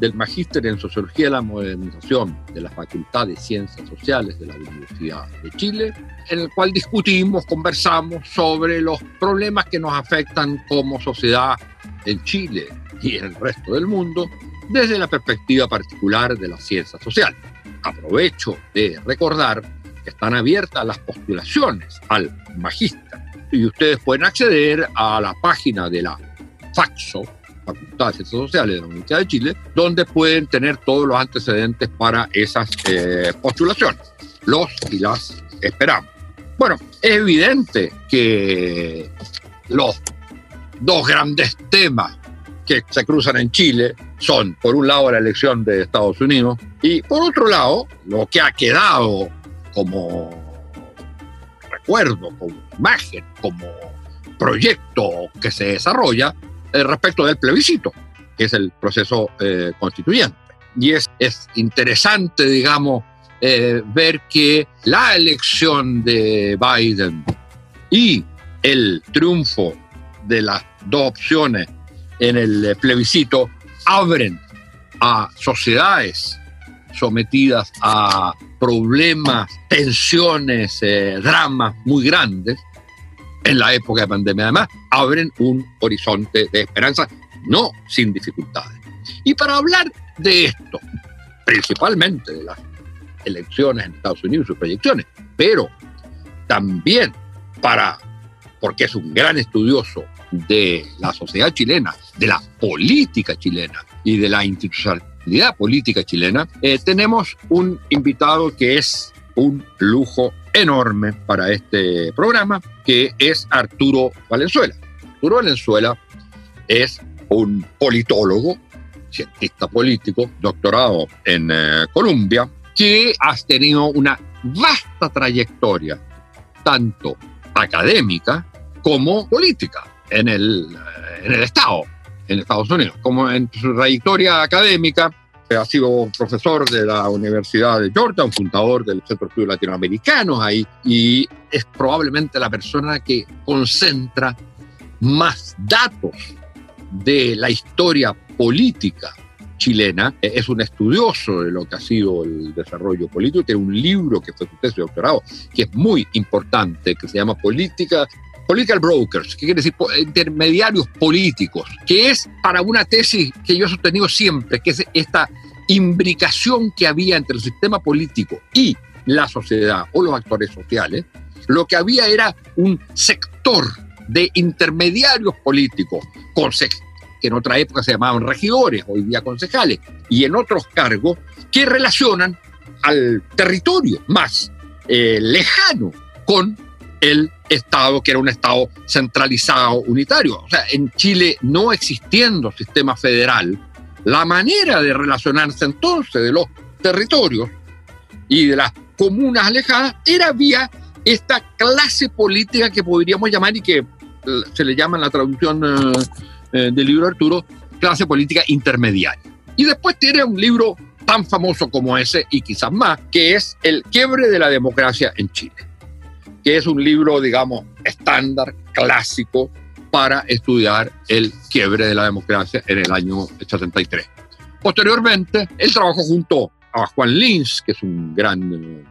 del Magíster en Sociología de la Modernización de la Facultad de Ciencias Sociales de la Universidad de Chile, en el cual discutimos, conversamos sobre los problemas que nos afectan como sociedad en Chile y en el resto del mundo desde la perspectiva particular de las ciencias sociales. Aprovecho de recordar que están abiertas las postulaciones al Magíster y ustedes pueden acceder a la página de la FAXO, Facultad de Ciencias Sociales de la Universidad de Chile, donde pueden tener todos los antecedentes para esas eh, postulaciones. Los y las esperamos. Bueno, es evidente que los dos grandes temas que se cruzan en Chile son, por un lado, la elección de Estados Unidos y, por otro lado, lo que ha quedado como recuerdo, como imagen, como proyecto que se desarrolla respecto del plebiscito, que es el proceso eh, constituyente. Y es, es interesante, digamos, eh, ver que la elección de Biden y el triunfo de las dos opciones en el plebiscito abren a sociedades sometidas a problemas, tensiones, dramas muy grandes, en la época de pandemia. Además, abren un horizonte de esperanza, no sin dificultades. Y para hablar de esto, principalmente de las elecciones en Estados Unidos y sus proyecciones, pero también para, porque es un gran estudioso de la sociedad chilena, de la política chilena y de la institucionalidad política chilena, eh, tenemos un invitado que es un lujo enorme para este programa, que es Arturo Valenzuela. Arturo Valenzuela es un politólogo, cientista político, doctorado en eh, Colombia, que ha tenido una vasta trayectoria, tanto académica como política, en el, eh, en el Estado, en Estados Unidos. Como en su trayectoria académica, ha sido profesor de la Universidad de Georgetown, fundador del Centro de Estudios Latinoamericanos ahí, y es probablemente la persona que concentra más datos de la historia política chilena. Es un estudioso de lo que ha sido el desarrollo político. Tiene un libro que fue su tesis de doctorado, que es muy importante, que se llama Política Political brokers, que quiere decir intermediarios políticos, que es para una tesis que yo he sostenido siempre, que es esta imbricación que había entre el sistema político y la sociedad o los actores sociales, lo que había era un sector de intermediarios políticos, que en otra época se llamaban regidores, hoy día concejales, y en otros cargos, que relacionan al territorio más eh, lejano con el Estado, que era un Estado centralizado, unitario. O sea, en Chile no existiendo sistema federal, la manera de relacionarse entonces de los territorios y de las comunas alejadas era vía esta clase política que podríamos llamar y que eh, se le llama en la traducción eh, eh, del libro Arturo, clase política intermediaria. Y después tiene un libro tan famoso como ese y quizás más, que es El quiebre de la democracia en Chile que es un libro, digamos, estándar, clásico, para estudiar el quiebre de la democracia en el año 73. Posteriormente, él trabajó junto a Juan Lins, que es un gran eh,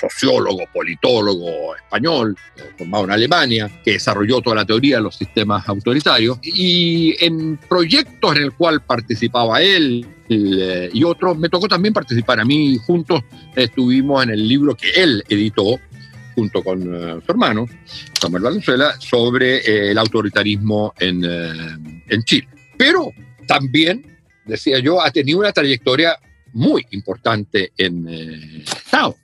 sociólogo, politólogo español, formado en Alemania, que desarrolló toda la teoría de los sistemas autoritarios, y en proyectos en el cual participaba él eh, y otros, me tocó también participar a mí, juntos estuvimos en el libro que él editó, junto con eh, su hermano, Samuel Valenzuela, sobre eh, el autoritarismo en, eh, en, Chile. Pero también, decía yo, ha tenido una trayectoria muy importante en Estado.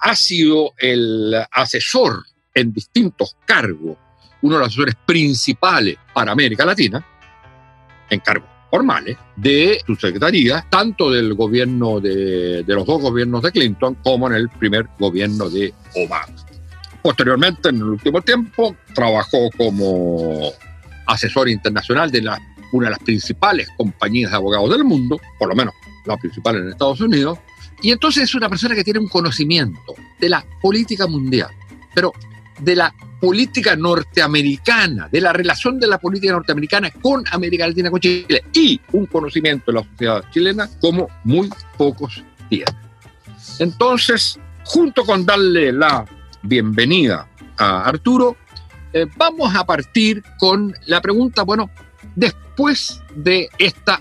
ha sido el asesor en distintos cargos, uno de los asesores principales para América Latina, en cargos formales de su secretaría, tanto del gobierno de, los dos gobiernos de Clinton como en el primer gobierno de Obama. Posteriormente, en el último tiempo, trabajó como asesor internacional de una de las principales compañías de abogados del mundo, por lo menos la principal en Estados Unidos, y entonces es una persona que tiene un conocimiento de la política mundial, pero de la política norteamericana, de la relación de la política norteamericana con América Latina, con Chile, y un conocimiento de la sociedad chilena como muy pocos tienen. Entonces, junto con darle la bienvenida a Arturo, eh, vamos a partir con la pregunta, bueno, después de esta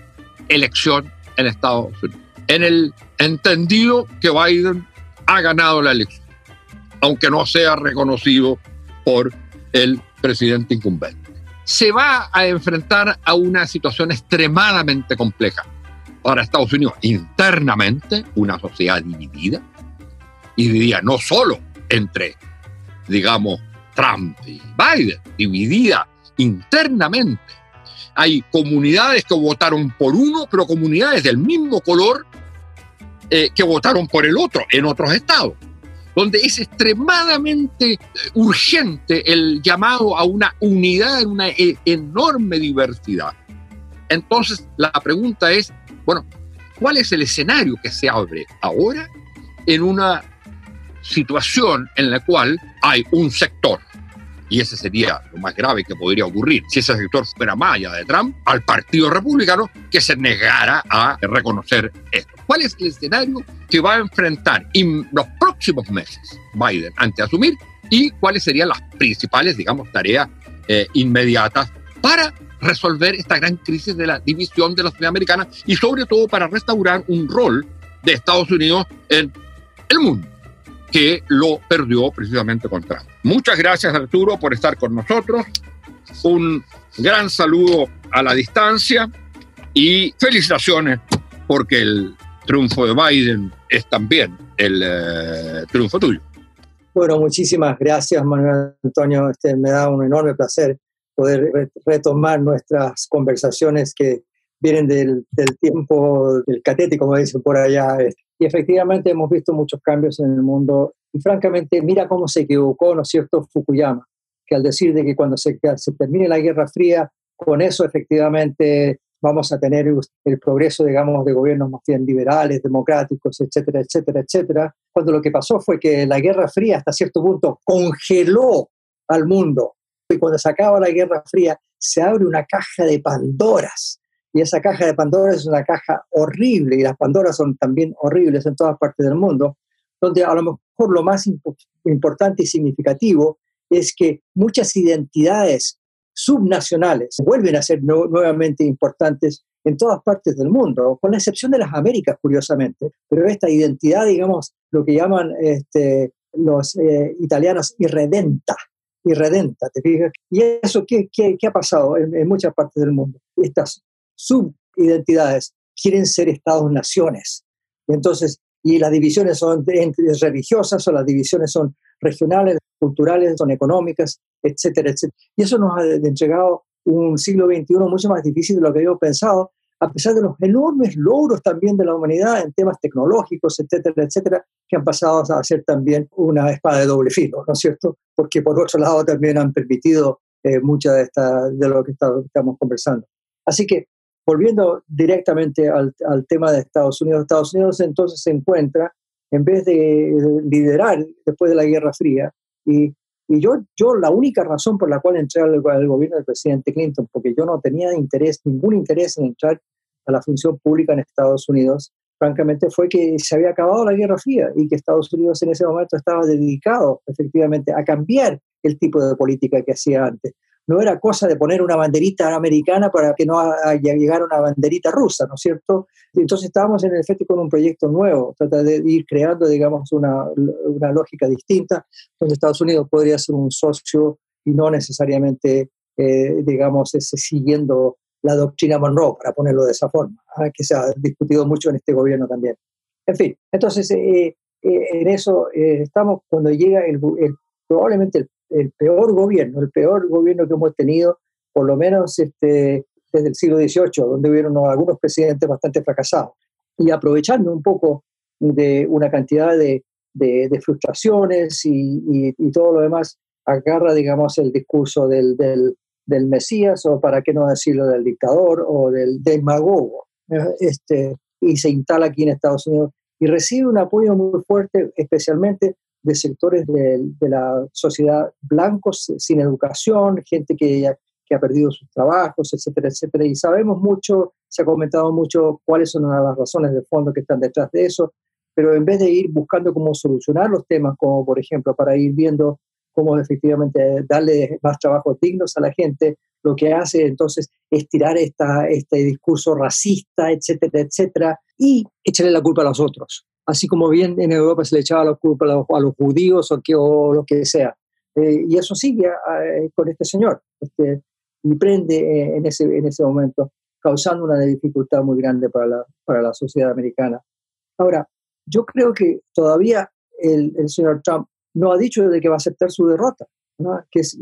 elección en Estados Unidos, en el entendido que Biden ha ganado la elección, aunque no sea reconocido por el presidente incumbente. Se va a enfrentar a una situación extremadamente compleja para Estados Unidos internamente, una sociedad dividida, y diría no solo entre, digamos, Trump y Biden, dividida internamente. Hay comunidades que votaron por uno, pero comunidades del mismo color eh, que votaron por el otro en otros estados, donde es extremadamente eh, urgente el llamado a una unidad en una e, enorme diversidad. Entonces, la pregunta es, bueno, ¿cuál es el escenario que se abre ahora en una situación en la cual hay un sector y ese sería lo más grave que podría ocurrir si ese sector fuera más de Trump, al Partido Republicano que se negara a reconocer esto. ¿Cuál es el escenario que va a enfrentar en los próximos meses Biden antes de asumir y cuáles serían las principales, digamos, tareas eh, inmediatas para resolver esta gran crisis de la división de la sociedad americana y sobre todo para restaurar un rol de Estados Unidos en el mundo? que lo perdió precisamente con Trump. Muchas gracias Arturo por estar con nosotros. Un gran saludo a la distancia y felicitaciones porque el triunfo de Biden es también el eh, triunfo tuyo. Bueno, muchísimas gracias Manuel Antonio. Este, me da un enorme placer poder retomar nuestras conversaciones que vienen del, del tiempo del catete, como dicen por allá, y efectivamente hemos visto muchos cambios en el mundo. Y francamente, mira cómo se equivocó, ¿no cierto?, Fukuyama, que al decir de que cuando se, se termine la Guerra Fría, con eso efectivamente vamos a tener el progreso, digamos, de gobiernos más bien liberales, democráticos, etcétera, etcétera, etcétera, cuando lo que pasó fue que la Guerra Fría hasta cierto punto congeló al mundo. Y cuando se acaba la Guerra Fría, se abre una caja de Pandoras y esa caja de Pandora es una caja horrible, y las Pandoras son también horribles en todas partes del mundo, donde a lo mejor lo más importante y significativo es que muchas identidades subnacionales vuelven a ser nuevamente importantes en todas partes del mundo, con la excepción de las Américas, curiosamente. Pero esta identidad, digamos, lo que llaman este, los eh, italianos irredenta, irredenta, ¿te fijas? ¿Y eso qué, qué, qué ha pasado en, en, muchas partes del mundo? Estas subidentidades quieren ser estados-naciones. Entonces, y las divisiones son religiosas o las divisiones son regionales, culturales, son económicas, etcétera, etcétera. Y eso nos ha entregado un siglo XXI mucho más difícil de lo que habíamos pensado, a pesar de los enormes logros también de la humanidad en temas tecnológicos, etcétera, etcétera, que han pasado a ser también una espada de doble filo, ¿no es cierto? Porque por otro lado también han permitido eh, mucha de, esta, de lo que estamos conversando. Así que volviendo directamente al, tema de Estados Unidos, Estados Unidos entonces se encuentra, en vez de liderar después de la Guerra Fría, y, yo, yo la única razón por la cual entré al, gobierno del presidente Clinton, porque yo no tenía interés, ningún interés en entrar a la función pública en Estados Unidos, francamente fue que se había acabado la Guerra Fría y que Estados Unidos en ese momento estaba dedicado efectivamente a cambiar el tipo de política que hacía antes no era cosa de poner una banderita americana para que no llegara una banderita rusa, ¿no es cierto? Entonces estábamos en efecto con un proyecto nuevo, trata de ir creando, digamos, una, una lógica distinta, donde Estados Unidos podría ser un socio y no necesariamente, eh, digamos, siguiendo la doctrina Monroe, para ponerlo de esa forma, ¿ah? que se ha discutido mucho en este gobierno también. En fin, entonces eh, eh, en eso estamos cuando llega el, probablemente el el peor gobierno, el peor gobierno que hemos tenido, por lo menos este, desde el siglo XVIII, donde hubieron algunos presidentes bastante fracasados. Y aprovechando un poco de una cantidad de, de, frustraciones y, todo lo demás, agarra, digamos, el discurso del, del, del, Mesías, o para qué no decirlo, del dictador o del demagogo, este, y se instala aquí en Estados Unidos y recibe un apoyo muy fuerte, especialmente de sectores de, la sociedad blancos sin educación, gente que, que ha perdido sus trabajos, etcétera, etcétera. Y sabemos mucho, se ha comentado mucho cuáles son las razones de fondo que están detrás de eso, pero en vez de ir buscando cómo solucionar los temas, como por ejemplo para ir viendo cómo efectivamente darle más trabajos dignos a la gente, lo que hace entonces es tirar esta, este discurso racista, etcétera, etcétera, y echarle la culpa a los otros. Así como bien en Europa se le echaba la culpa a los, judíos o, que, o lo que sea. Eh, y eso sigue eh, con este señor. Este, y prende eh, en, ese, en ese momento, causando una dificultad muy grande para la, para la sociedad americana. Ahora, yo creo que todavía el, el señor Trump no ha dicho de que va a aceptar su derrota, que, es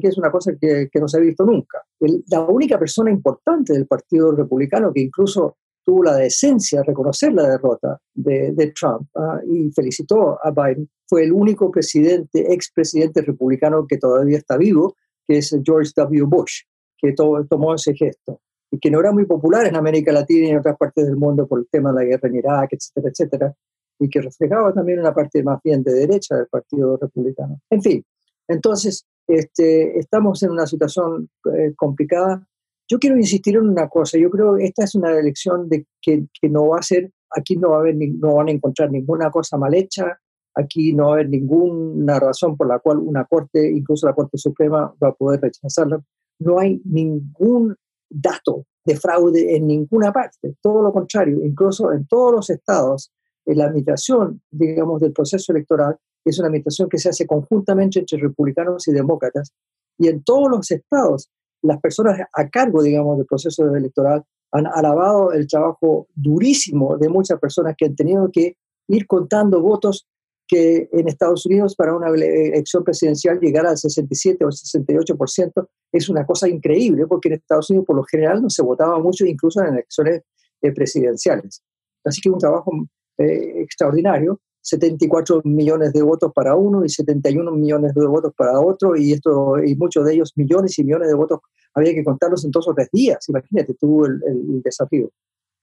que es una cosa que, que no se ha visto nunca. la única persona importante del Partido Republicano que incluso tuvo la decencia de reconocer la derrota de, de Trump ¿ah? y felicitó a Biden fue el único presidente, expresidente republicano que todavía está vivo, que es George W. Bush, que tomó ese gesto y que no era muy popular en América Latina y en otras partes del mundo por el tema de la guerra en Irak, etcétera, etcétera, y que reflejaba también una parte más bien de derecha del Partido Republicano. En fin, entonces este, estamos en una situación eh, complicada. Yo quiero insistir en una cosa, yo creo que esta es una elección de que, que no va a ser, aquí no, va a haber, no van a encontrar ninguna cosa mal hecha, aquí no va a haber ninguna razón por la cual una Corte, incluso la Corte Suprema, va a poder rechazarla. No hay ningún dato de fraude en ninguna parte, todo lo contrario, incluso en todos los estados, en la administración, digamos, del proceso electoral es una administración que se hace conjuntamente entre republicanos y demócratas, y en todos los estados, las personas a cargo, digamos, del proceso electoral han alabado el trabajo durísimo de muchas personas que han tenido que ir contando votos que en Estados Unidos para una elección presidencial llegar al 67 o 68% es una cosa increíble, porque en Estados Unidos por lo general no se votaba mucho, incluso en elecciones eh, presidenciales. Así que un trabajo eh, extraordinario, 74 millones de votos para uno y 71 millones de votos para otro, y, esto, y muchos de ellos, millones y millones de votos, había que contarlos en dos o tres días, imagínate, tuvo el, el desafío.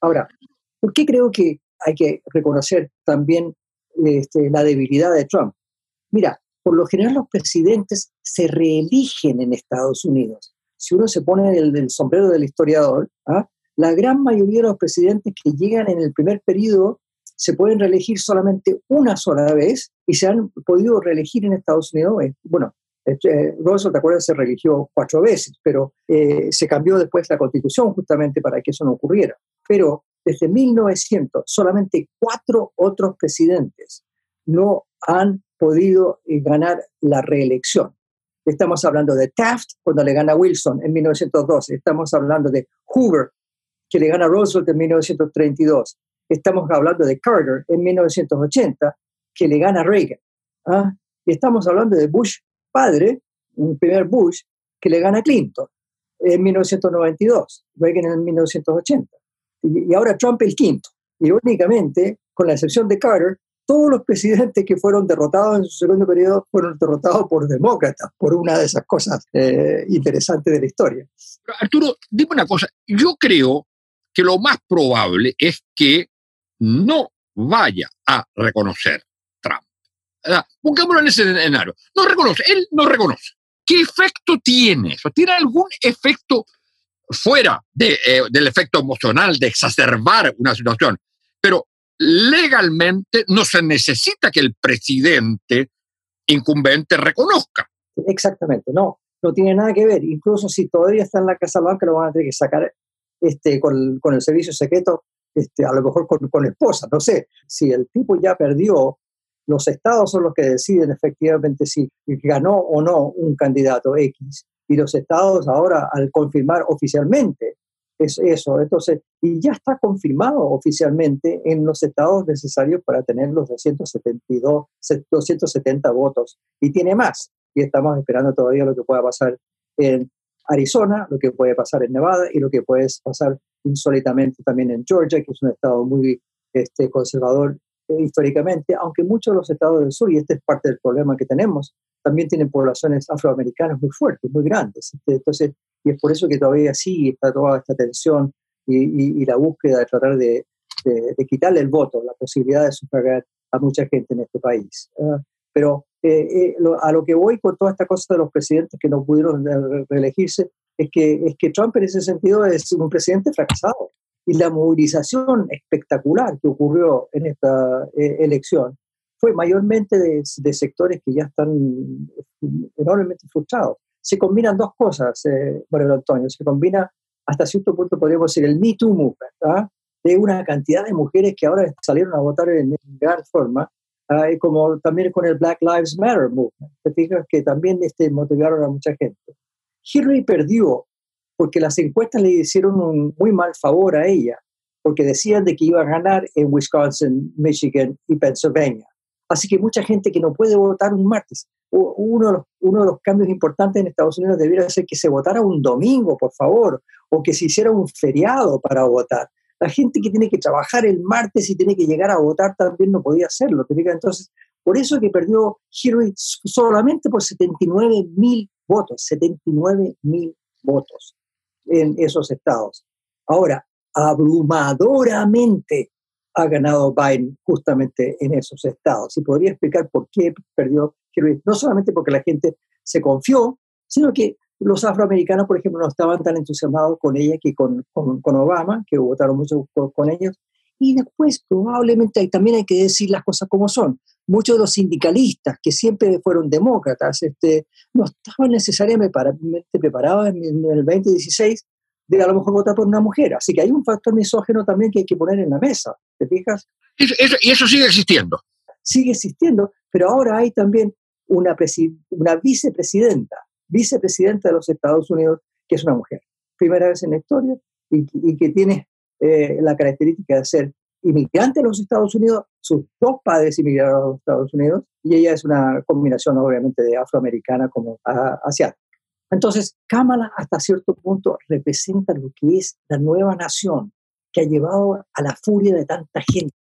Ahora, ¿por qué creo que hay que reconocer también este, la debilidad de Trump. Mira, por lo general los presidentes se reeligen en Estados Unidos. Si uno se pone el, el sombrero del historiador, ¿ah? la gran mayoría de los presidentes que llegan en el primer periodo se pueden reelegir solamente una sola vez y se han podido reelegir en Estados Unidos. Eh, bueno, este, Roosevelt, ¿te acuerdas? Se reeligió cuatro veces, pero eh, se cambió después la constitución justamente para que eso no ocurriera. Pero desde 1900, solamente cuatro otros presidentes no han podido eh, ganar la reelección. Estamos hablando de Taft cuando le gana Wilson en 1912. Estamos hablando de Hoover que le gana a Roosevelt en 1932. Estamos hablando de Carter en 1980 que le gana a Reagan. ¿ah? Y estamos hablando de Bush padre, un primer Bush, que le gana a Clinton en 1992, Reagan en 1980 y ahora Trump el quinto. Irónicamente, con la excepción de Carter, todos los presidentes que fueron derrotados en su segundo periodo fueron derrotados por demócratas, por una de esas cosas eh, interesantes de la historia. Arturo, dime una cosa, yo creo que lo más probable es que no vaya a reconocer Trump. Pongámoslo en ese escenario. No reconoce, él no reconoce. ¿Qué efecto tiene eso? ¿Tiene algún efecto fuera eh, del efecto emocional de exacerbar una situación. Pero legalmente no se necesita que el presidente incumbente reconozca. Exactamente, no, no tiene nada que ver. Incluso si todavía está en la Casa Blanca, lo van a tener que sacar este, con el servicio secreto, este, a lo mejor con, con esposa, no sé. Si el tipo ya perdió, los estados son los que deciden efectivamente si ganó o no un candidato X y los estados ahora al confirmar oficialmente es eso, entonces, y ya está confirmado oficialmente en los estados necesarios para tener los 272, 270 votos y tiene más y estamos esperando todavía lo que pueda pasar en Arizona, lo que puede pasar en Nevada y lo que puede pasar insólitamente también en Georgia, que es un estado muy este, conservador eh, históricamente, aunque muchos de los estados del sur, y este es parte del problema que tenemos, también tienen poblaciones afroamericanas muy fuertes, muy grandes. Este, entonces, y es por eso que todavía sigue está toda esta tensión y, la búsqueda de tratar de, quitarle el voto, la posibilidad de sufragar a mucha gente en este país. pero eh, eh, a lo que voy con toda esta cosa de los presidentes que no pudieron reelegirse es que, Trump en ese sentido es un presidente fracasado. Y la movilización espectacular que ocurrió en esta eh, elección fue mayormente de, sectores que ya están enormemente frustrados. Se combinan dos cosas, eh, bueno, Antonio, se combina hasta cierto punto, podríamos decir, el Me Too Movement, ¿ah? de una cantidad de mujeres que ahora salieron a votar en, gran forma, como también con el Black Lives Matter Movement, te que también este, motivaron a mucha gente. Hillary perdió porque las encuestas le hicieron un muy mal favor a ella, porque decían de que iba a ganar en Wisconsin, Michigan y Pennsylvania. Así que mucha gente que no puede votar un martes. Uno de, los, uno de los cambios importantes en Estados Unidos debiera ser que se votara un domingo, por favor, o que se hiciera un feriado para votar. La gente que tiene que trabajar el martes y tiene que llegar a votar también no podía hacerlo. Entonces, por eso que perdió Hillary solamente por 79 mil votos, 79 mil votos en esos estados. Ahora, abrumadoramente ha ganado Biden justamente en esos estados. Y podría explicar por qué perdió No solamente porque la gente se confió, sino que los afroamericanos, por ejemplo, no estaban tan entusiasmados con ella que con, con, Obama, que votaron mucho con, ellos. Y después, probablemente, también hay que decir las cosas como son. Muchos de los sindicalistas, que siempre fueron demócratas, este, no estaban necesariamente preparados en el 2016 de a lo mejor votar por una mujer. Así que hay un factor misógeno también que hay que poner en la mesa, ¿te fijas? y eso sigue existiendo. Sigue existiendo, pero ahora hay también una, una vicepresidenta, vicepresidenta de los Estados Unidos, que es una mujer. Primera vez en la historia y, que tiene eh, la característica de ser inmigrante en los Estados Unidos, sus dos padres inmigraron a los Estados Unidos y ella es una combinación obviamente de afroamericana como asiática. Entonces, Kamala hasta cierto punto representa lo que es la nueva nación que ha llevado a la furia de tanta gente.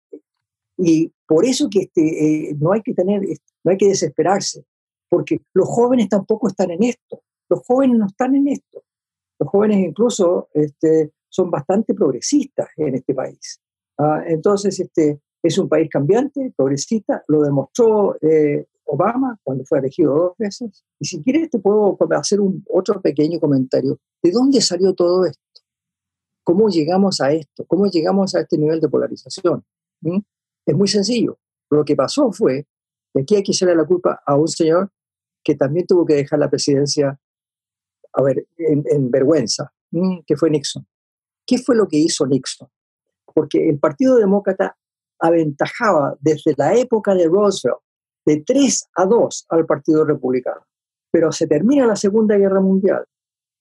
Y por eso que este, eh, no hay que tener, no hay que desesperarse, porque los jóvenes tampoco están en esto. Los jóvenes no están en esto. Los jóvenes incluso este, son bastante progresistas en este país. Ah, entonces, este, es un país cambiante, progresista, lo demostró eh, Obama cuando fue elegido dos veces. Y si quieres te puedo hacer un, otro pequeño comentario. ¿De dónde salió todo esto? ¿Cómo llegamos a esto? ¿Cómo llegamos a este nivel de polarización? ¿Mm? Es muy sencillo. Lo que pasó fue, que aquí hay que echarle la culpa a un señor que también tuvo que dejar la presidencia, a ver, en, vergüenza, ¿Mm? que fue Nixon. ¿Qué fue lo que hizo Nixon? Porque el Partido Demócrata aventajaba desde la época de Roosevelt de 3 a 2 al Partido Republicano. Pero se termina la Segunda Guerra Mundial,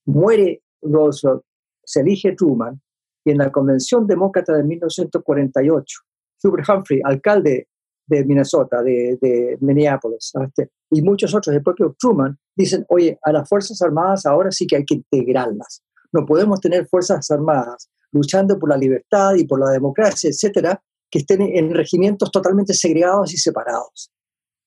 muere Roosevelt, se elige Truman, y en la Convención Demócrata de 1948, Hubert Humphrey, alcalde de Minnesota, de, Minneapolis, este, y muchos otros, el propio Truman, dicen, oye, a las Fuerzas Armadas ahora sí que hay que integrarlas. No podemos tener Fuerzas Armadas luchando por la libertad y por la democracia, etcétera, que estén en regimientos totalmente segregados y separados.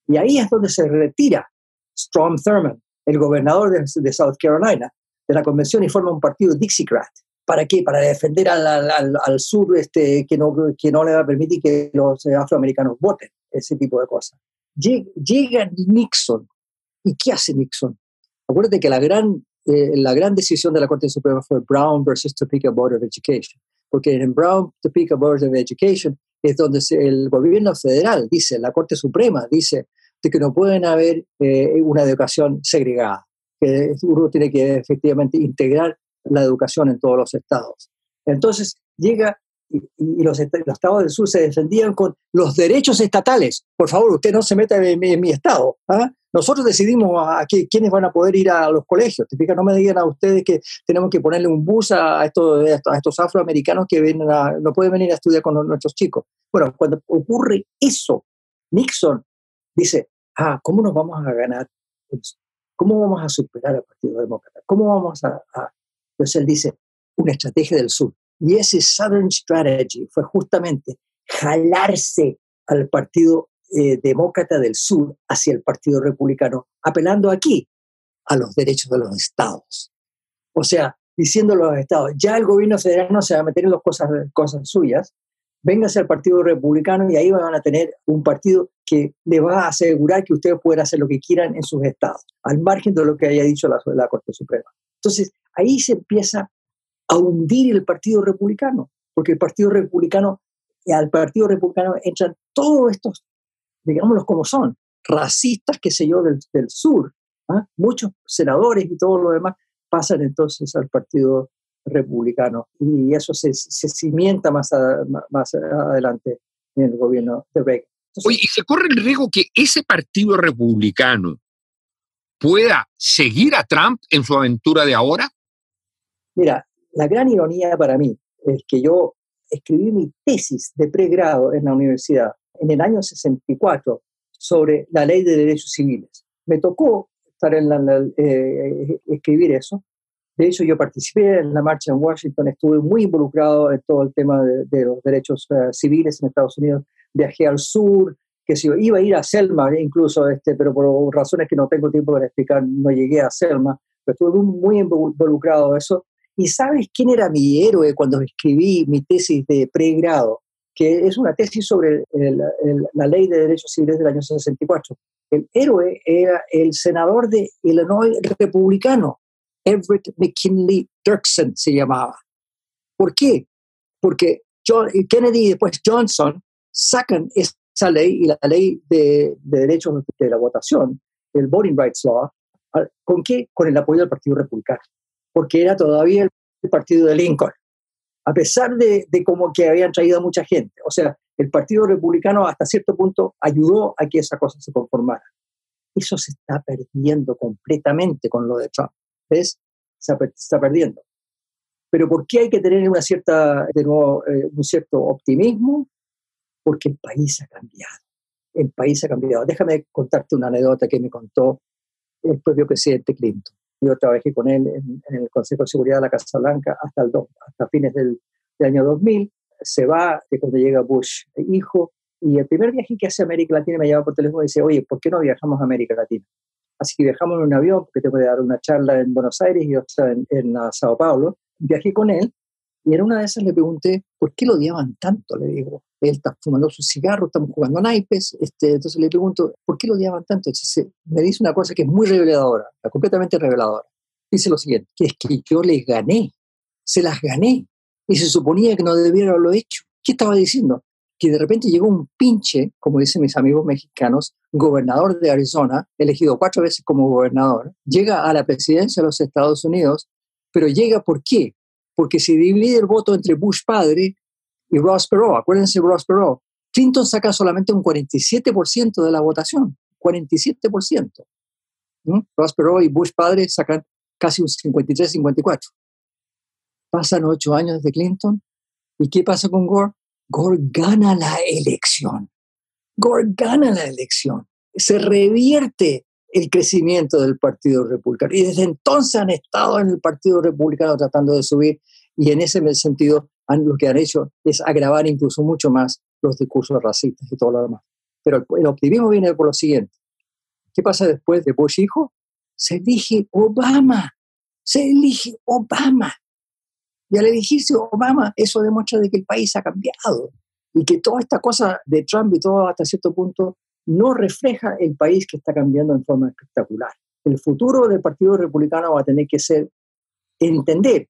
Y ahí es donde se retira Strom Thurmond, el gobernador de, South Carolina, de la convención y forma un partido Dixiecrat. ¿Para qué? Para defender al, sur este, que, no, que no le va a permitir que los afroamericanos voten, ese tipo de cosas. Llega, Nixon. ¿Y qué hace Nixon? Acuérdate que la gran, eh, la gran decisión de la Corte Suprema fue Brown versus Topeka Board of Education. Porque en Brown, Topeka Board of Education, es donde el gobierno federal dice, la Corte Suprema dice de que no pueden haber eh, una educación segregada, que uno tiene que efectivamente integrar la educación en todos los estados. Entonces llega y, los, estados del sur se defendían con los derechos estatales. Por favor, usted no se meta en mi, estado. ¿ah? Nosotros decidimos a, quiénes van a poder ir a los colegios. No me digan a ustedes que tenemos que ponerle un bus a estos, a estos afroamericanos que vienen no pueden venir a estudiar con nuestros chicos. Bueno, cuando ocurre eso, Nixon dice, ah, ¿cómo nos vamos a ganar? ¿Cómo vamos a superar al Partido Demócrata? ¿Cómo vamos a, Entonces él dice, una estrategia del sur. Y ese Southern Strategy fue justamente jalarse al Partido eh, Demócrata del Sur hacia el Partido Republicano, apelando aquí a los derechos de los estados. O sea, diciendo a los estados, ya el gobierno federal no se va a meter en las cosas, cosas suyas, véngase al Partido Republicano y ahí van a tener un partido que le va a asegurar que ustedes puedan hacer lo que quieran en sus estados, al margen de lo que haya dicho la, la Corte Suprema. Entonces, ahí se empieza a hundir el Partido Republicano, porque el Partido Republicano, al Partido Republicano entran todos estos, digámoslos como son, racistas, qué sé yo, del, del sur, ¿ah? muchos senadores y todo lo demás pasan entonces al Partido republicano. Y eso se, se cimienta más, más adelante en el gobierno de Reagan. Oye, ¿y se corre el riesgo que ese partido republicano pueda seguir a Trump en su aventura de ahora? Mira, la gran ironía para mí es que yo escribí mi tesis de pregrado en la universidad en el año 64 sobre la ley de derechos civiles. Me tocó estar en la, eh, escribir eso de hecho, yo participé en la marcha en Washington, estuve muy involucrado en todo el tema de, los derechos eh, civiles en Estados Unidos. Viajé al sur, que si iba a ir a Selma incluso, este, pero por razones que no tengo tiempo para explicar, no llegué a Selma, pero estuve muy involucrado en eso. ¿Y sabes quién era mi héroe cuando escribí mi tesis de pregrado? Que es una tesis sobre la ley de derechos civiles del año 64. El héroe era el senador de Illinois republicano, Everett McKinley Dirksen se llamaba. ¿Por qué? Porque John, Kennedy y después Johnson sacan esa ley y la ley de, derechos de la votación, el Voting Rights Law, ¿con qué? Con el apoyo del Partido Republicano, porque era todavía el partido de Lincoln, a pesar de, de como que habían traído a mucha gente. O sea, el Partido Republicano hasta cierto punto ayudó a que esa cosa se conformara. Eso se está perdiendo completamente con lo de Trump. ¿ves? Se, está perdiendo. Pero ¿por qué hay que tener una cierta, de nuevo, eh, un cierto optimismo? Porque el país ha cambiado. El país ha cambiado. Déjame contarte una anécdota que me contó el propio presidente Clinton. Yo trabajé con él en, el Consejo de Seguridad de la Casa Blanca hasta, el hasta fines del, año 2000. Se va cuando llega Bush hijo. Y el primer viaje que hace a América Latina me llama por teléfono y dice, oye, ¿por qué no viajamos a América Latina? Así que viajamos en un avión, porque tengo que dar una charla en Buenos Aires y otra en, en Sao Paulo. Viajé con él y en una de esas le pregunté, ¿por qué lo odiaban tanto? Le digo, él está fumando su cigarro, estamos jugando naipes. Este, entonces le pregunto, ¿por qué lo odiaban tanto? Entonces me dice una cosa que es muy reveladora, completamente reveladora. Dice lo siguiente, que es que yo les gané, se las gané, y se suponía que no debiera haberlo hecho. ¿Qué estaba diciendo? que de repente llegó un pinche, como dicen mis amigos mexicanos, gobernador de Arizona, elegido cuatro veces como gobernador, llega a la presidencia de los Estados Unidos, pero llega ¿por qué? Porque se divide el voto entre Bush padre y Ross Perot. Acuérdense Ross Perot. Clinton saca solamente un 47% de la votación, 47%. Ross Perot y Bush padre sacan casi un 53-54. Pasan ocho años de Clinton. ¿Y qué pasa con Gore? Gore gana la elección. Gore gana la elección. Se revierte el crecimiento del Partido Republicano. Y desde entonces han estado en el Partido Republicano tratando de subir y en ese sentido lo que han hecho es agravar incluso mucho más los discursos racistas y todo lo demás. Pero el, optimismo viene por lo siguiente. ¿Qué pasa después de Bush hijo? Se elige Obama. Se elige Obama. Y al elegirse Obama, eso demuestra de que el país ha cambiado y que toda esta cosa de Trump y todo hasta cierto punto no refleja el país que está cambiando en forma espectacular. El futuro del Partido Republicano va a tener que ser entender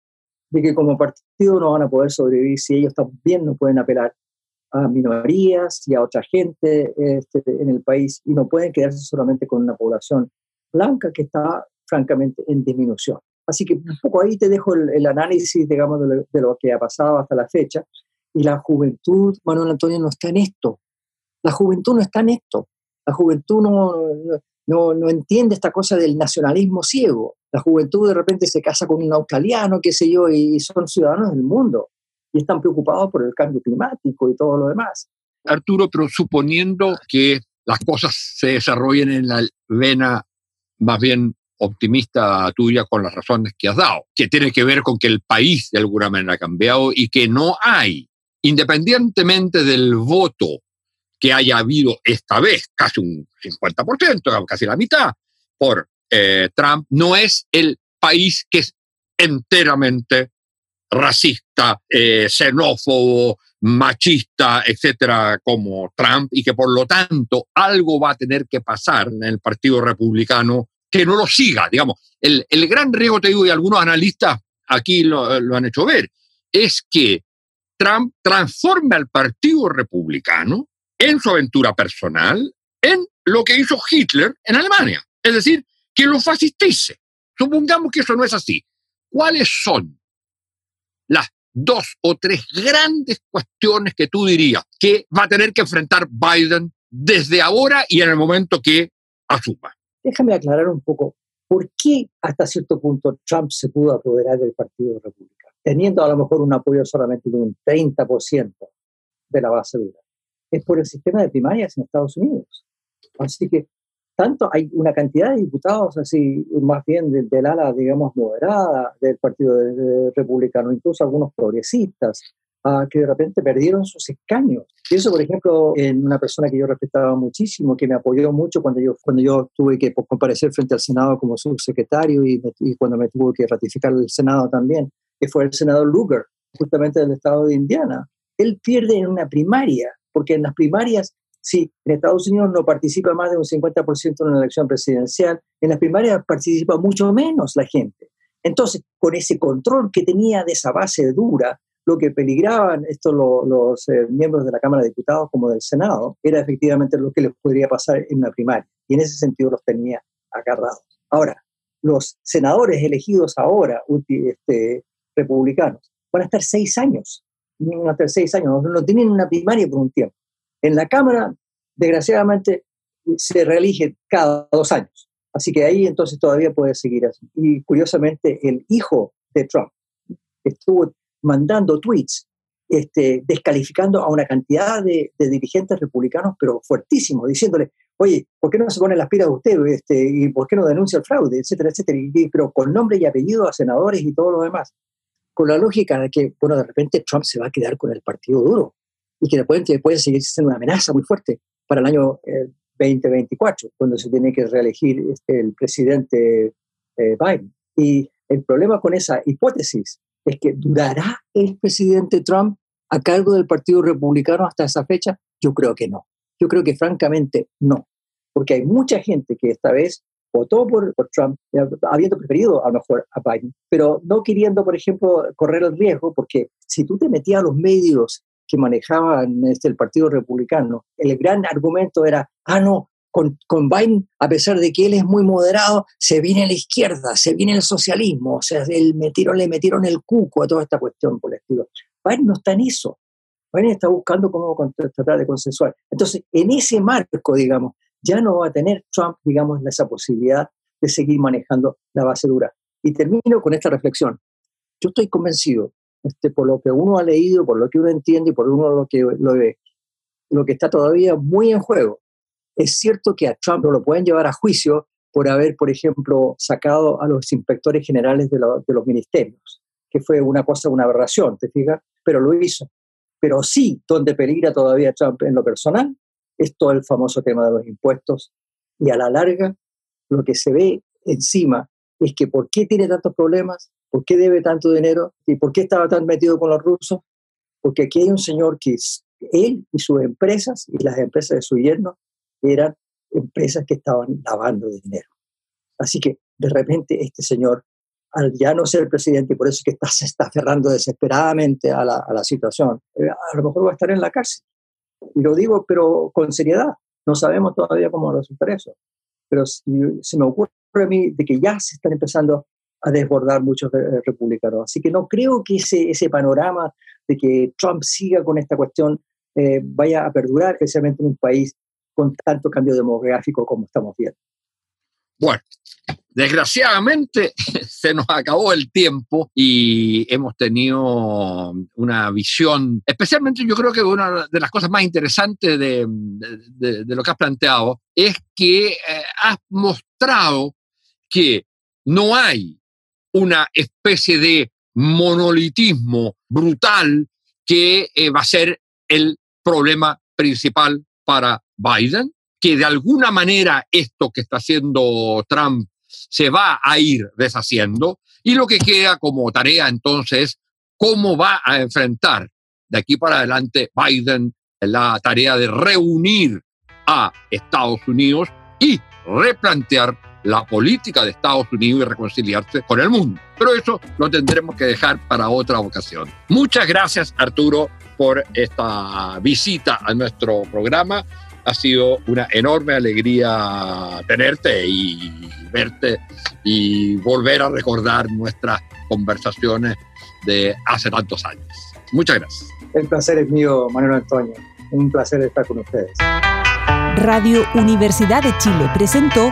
de que como partido no van a poder sobrevivir si ellos también no pueden apelar a minorías y a otra gente este, en el país y no pueden quedarse solamente con una población blanca que está francamente en disminución. Así que un poco ahí te dejo el, análisis, digamos, de lo, que ha pasado hasta la fecha. Y la juventud, Manuel Antonio, no está en esto. La juventud no está en esto. La juventud no, no, no entiende esta cosa del nacionalismo ciego. La juventud de repente se casa con un australiano, qué sé yo, y son ciudadanos del mundo. Y están preocupados por el cambio climático y todo lo demás. Arturo, pero suponiendo que las cosas se desarrollen en la vena más bien optimista tuya con las razones que has dado, que tiene que ver con que el país de alguna manera ha cambiado y que no hay, independientemente del voto que haya habido esta vez, casi un 50%, casi la mitad, por eh, Trump, no es el país que es enteramente racista, eh, xenófobo, machista, etcétera, como Trump, y que por lo tanto algo va a tener que pasar en el Partido Republicano que no lo siga, digamos. El, gran riesgo, te digo, y algunos analistas aquí lo, lo han hecho ver, es que Trump transforme al Partido Republicano en su aventura personal en lo que hizo Hitler en Alemania. Es decir, que lo fascistice. Supongamos que eso no es así. ¿Cuáles son las dos o tres grandes cuestiones que tú dirías que va a tener que enfrentar Biden desde ahora y en el momento que asuma? Déjame aclarar un poco por qué hasta cierto punto Trump se pudo apoderar del Partido Republicano, teniendo a lo mejor un apoyo solamente de un 30% de la base dura. Es por el sistema de primarias en Estados Unidos. Así que tanto hay una cantidad de diputados así, más bien del, ala, digamos, moderada del Partido Republicano, incluso algunos progresistas, ah, que de repente perdieron sus escaños. Y eso, por ejemplo, en una persona que yo respetaba muchísimo, que me apoyó mucho cuando yo, cuando yo tuve que comparecer frente al Senado como subsecretario y, y cuando me tuvo que ratificar el Senado también, que fue el senador Lugar, justamente del estado de Indiana. Él pierde en una primaria, porque en las primarias si en Estados Unidos no participa más de un 50% en una elección presidencial, en las primarias participa mucho menos la gente. Entonces, con ese control que tenía de esa base dura, lo que peligraban estos los, eh, miembros de la Cámara de Diputados como del Senado era efectivamente lo que les podría pasar en una primaria. Y en ese sentido los tenía agarrados. Ahora, los senadores elegidos ahora, este, republicanos, van a estar seis años. Van a estar seis años. No tienen una primaria por un tiempo. En la Cámara, desgraciadamente, se reelige cada dos años. Así que ahí entonces todavía puede seguir así. Y curiosamente, el hijo de Trump estuvo mandando tweets este, descalificando a una cantidad de, dirigentes republicanos, pero fuertísimos, diciéndole, oye, ¿por qué no se pone las pilas usted? Este, ¿Y por qué no denuncia el fraude? Etcétera, etcétera. pero con nombre y apellido a senadores y todo lo demás. Con la lógica de que, bueno, de repente Trump se va a quedar con el partido duro y que puede, puede seguir siendo una amenaza muy fuerte para el año 2024, eh, cuando se tiene que reelegir este, el presidente eh, Biden. Y el problema con esa hipótesis es que durará el presidente Trump a cargo del Partido Republicano hasta esa fecha. Yo creo que no. Yo creo que francamente no. Porque hay mucha gente que esta vez votó por, por, Trump, eh, habiendo preferido a lo mejor a Biden, pero no queriendo, por ejemplo, correr el riesgo, porque si tú te metías a los medios que manejaban este, el Partido Republicano, el gran argumento era, ah, no, con, con, Biden, a pesar de que él es muy moderado, se viene la izquierda, se viene el socialismo, o sea, metieron, le metieron el cuco a toda esta cuestión por. Biden no está en eso. Biden está buscando cómo tratar de consensuar. Entonces, en ese marco, digamos, ya no va a tener Trump, digamos, esa posibilidad de seguir manejando la base dura. Y termino con esta reflexión. Yo estoy convencido este, por lo que uno ha leído, por lo que uno entiende y por uno lo que lo ve, lo que está todavía muy en juego. Es cierto que a Trump lo pueden llevar a juicio por haber, por ejemplo, sacado a los inspectores generales de, de los ministerios, que fue una cosa, una aberración, ¿te fijas? Pero lo hizo. Pero sí, donde peligra todavía Trump en lo personal, es todo el famoso tema de los impuestos. Y a la larga, lo que se ve encima es que ¿por qué tiene tantos problemas? ¿Por qué debe tanto dinero? ¿Y por qué estaba tan metido con los rusos? Porque aquí hay un señor que es, él y sus empresas y las empresas de su yerno eran empresas que estaban lavando dinero. Así que de repente este señor, al ya no ser presidente, por eso es que está, se está aferrando desesperadamente a la, a la situación, eh, a lo mejor va a estar en la cárcel. Y lo digo, pero con seriedad. No sabemos todavía cómo resultar eso. Pero si, se me ocurre a mí de que ya se están empezando a desbordar muchos republicanos. Así que no creo que ese, ese panorama de que Trump siga con esta cuestión eh, vaya a perdurar, especialmente en un país con tanto cambio demográfico como estamos viendo. Bueno, desgraciadamente se nos acabó el tiempo y hemos tenido una visión, especialmente yo creo que una de las cosas más interesantes de, de, lo que has planteado es que eh, has mostrado que no hay una especie de monolitismo brutal que eh, va a ser el problema principal para Biden, que de alguna manera esto que está haciendo Trump se va a ir deshaciendo y lo que queda como tarea entonces es cómo va a enfrentar de aquí para adelante Biden la tarea de reunir a Estados Unidos y replantear la política de Estados Unidos y reconciliarse con el mundo. Pero eso lo tendremos que dejar para otra ocasión. Muchas gracias Arturo por esta visita a nuestro programa. Ha sido una enorme alegría tenerte y verte y volver a recordar nuestras conversaciones de hace tantos años. Muchas gracias. El placer es mío, Manuel Antonio. Un placer estar con ustedes. Radio Universidad de Chile presentó